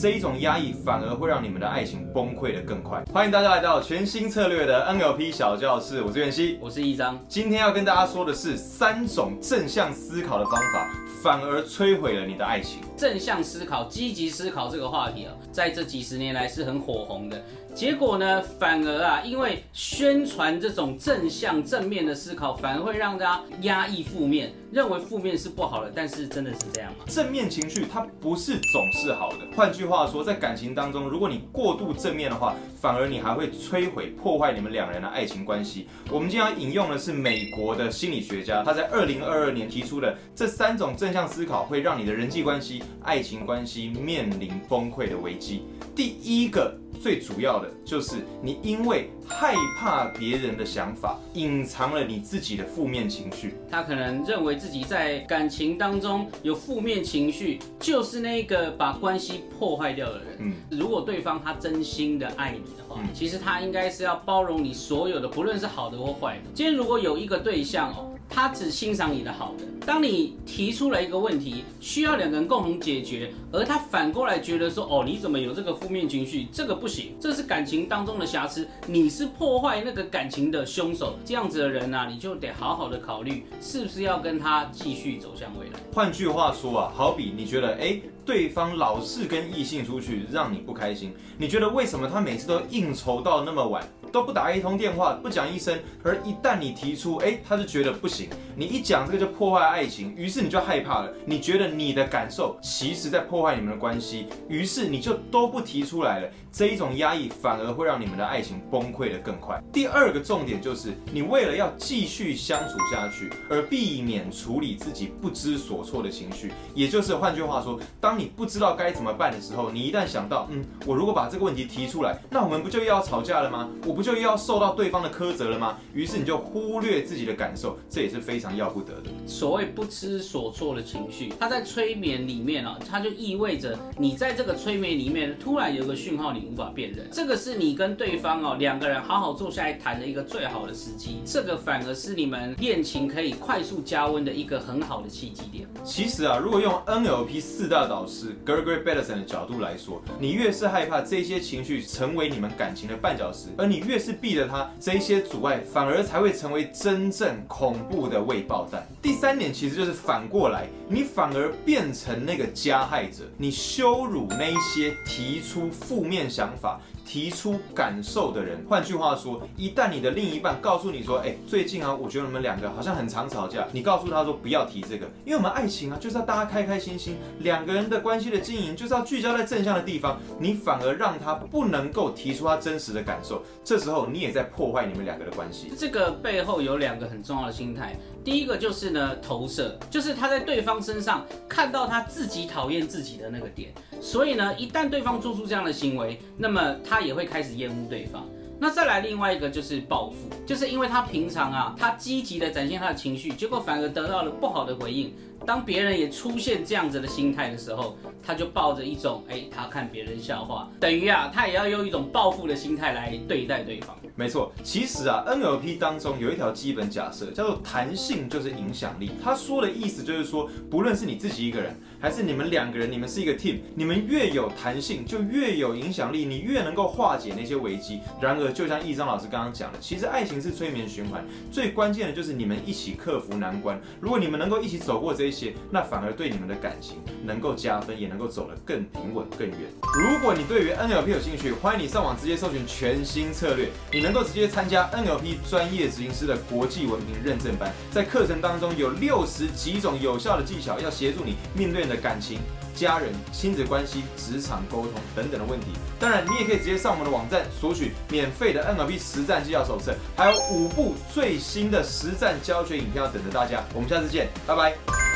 这一种压抑反而会让你们的爱情崩溃的更快。欢迎大家来到全新策略的 NLP 小教室，我是袁熙，我是一章。今天要跟大家说的是三种正向思考的方法，反而摧毁了你的爱情。正向思考、积极思考这个话题啊，在这几十年来是很火红的。结果呢，反而啊，因为宣传这种正向、正面的思考，反而会让大家压抑负面，认为负面是不好的。但是真的是这样吗？正面情绪它不是总是好的。换句话说，在感情当中，如果你过度正面的话，反而你还会摧毁、破坏你们两人的爱情关系。我们今天要引用的是美国的心理学家，他在二零二二年提出的这三种正向思考，会让你的人际关系、爱情关系面临崩溃的危机。第一个。最主要的就是你因为害怕别人的想法，隐藏了你自己的负面情绪。他可能认为自己在感情当中有负面情绪，就是那个把关系破坏掉的人。嗯，如果对方他真心的爱你的话，其实他应该是要包容你所有的，不论是好的或坏的。今天如果有一个对象哦。他只欣赏你的好的。当你提出了一个问题，需要两个人共同解决，而他反过来觉得说，哦，你怎么有这个负面情绪？这个不行，这是感情当中的瑕疵，你是破坏那个感情的凶手。这样子的人呢，你就得好好的考虑，是不是要跟他继续走向未来。换句话说啊，好比你觉得，哎，对方老是跟异性出去，让你不开心，你觉得为什么他每次都应酬到那么晚？都不打一通电话，不讲一声，而一旦你提出，哎，他就觉得不行。你一讲这个就破坏爱情，于是你就害怕了。你觉得你的感受其实在破坏你们的关系，于是你就都不提出来了。这一种压抑反而会让你们的爱情崩溃的更快。第二个重点就是，你为了要继续相处下去，而避免处理自己不知所措的情绪，也就是换句话说，当你不知道该怎么办的时候，你一旦想到，嗯，我如果把这个问题提出来，那我们不就要吵架了吗？我不就又要受到对方的苛责了吗？于是你就忽略自己的感受，这也是非常要不得的。所谓不知所措的情绪，它在催眠里面啊，它就意味着你在这个催眠里面突然有个讯号你。无法辨认，这个是你跟对方哦两个人好好坐下来谈的一个最好的时机，这个反而是你们恋情可以快速加温的一个很好的契机点。其实啊，如果用 NLP 四大导师 Gregory Bateson 的角度来说，你越是害怕这些情绪成为你们感情的绊脚石，而你越是避着它，这一些阻碍反而才会成为真正恐怖的未爆弹。第三点其实就是反过来，你反而变成那个加害者，你羞辱那一些提出负面。想法。提出感受的人，换句话说，一旦你的另一半告诉你说，哎，最近啊，我觉得你们两个好像很常吵架，你告诉他说不要提这个，因为我们爱情啊就是要大家开开心心，两个人的关系的经营就是要聚焦在正向的地方，你反而让他不能够提出他真实的感受，这时候你也在破坏你们两个的关系。这个背后有两个很重要的心态，第一个就是呢投射，就是他在对方身上看到他自己讨厌自己的那个点，所以呢，一旦对方做出这样的行为，那么他。他也会开始厌恶对方。那再来另外一个就是报复，就是因为他平常啊，他积极的展现他的情绪，结果反而得到了不好的回应。当别人也出现这样子的心态的时候，他就抱着一种哎，他看别人笑话，等于啊，他也要用一种报复的心态来对待对方。没错，其实啊，NLP 当中有一条基本假设，叫做弹性就是影响力。他说的意思就是说，不论是你自己一个人，还是你们两个人，你们是一个 team，你们越有弹性，就越有影响力，你越能够化解那些危机。然而，就像易章老师刚刚讲的，其实爱情是催眠循环，最关键的就是你们一起克服难关。如果你们能够一起走过这些，那反而对你们的感情能够加分，也能够走得更平稳、更远。如果你对于 NLP 有兴趣，欢迎你上网直接搜寻全新策略，你。能够直接参加 NLP 专业执行师的国际文凭认证班，在课程当中有六十几种有效的技巧，要协助你面对你的感情、家人、亲子关系、职场沟通等等的问题。当然，你也可以直接上我们的网站索取免费的 NLP 实战技巧手册，还有五部最新的实战教学影片要等着大家。我们下次见，拜拜。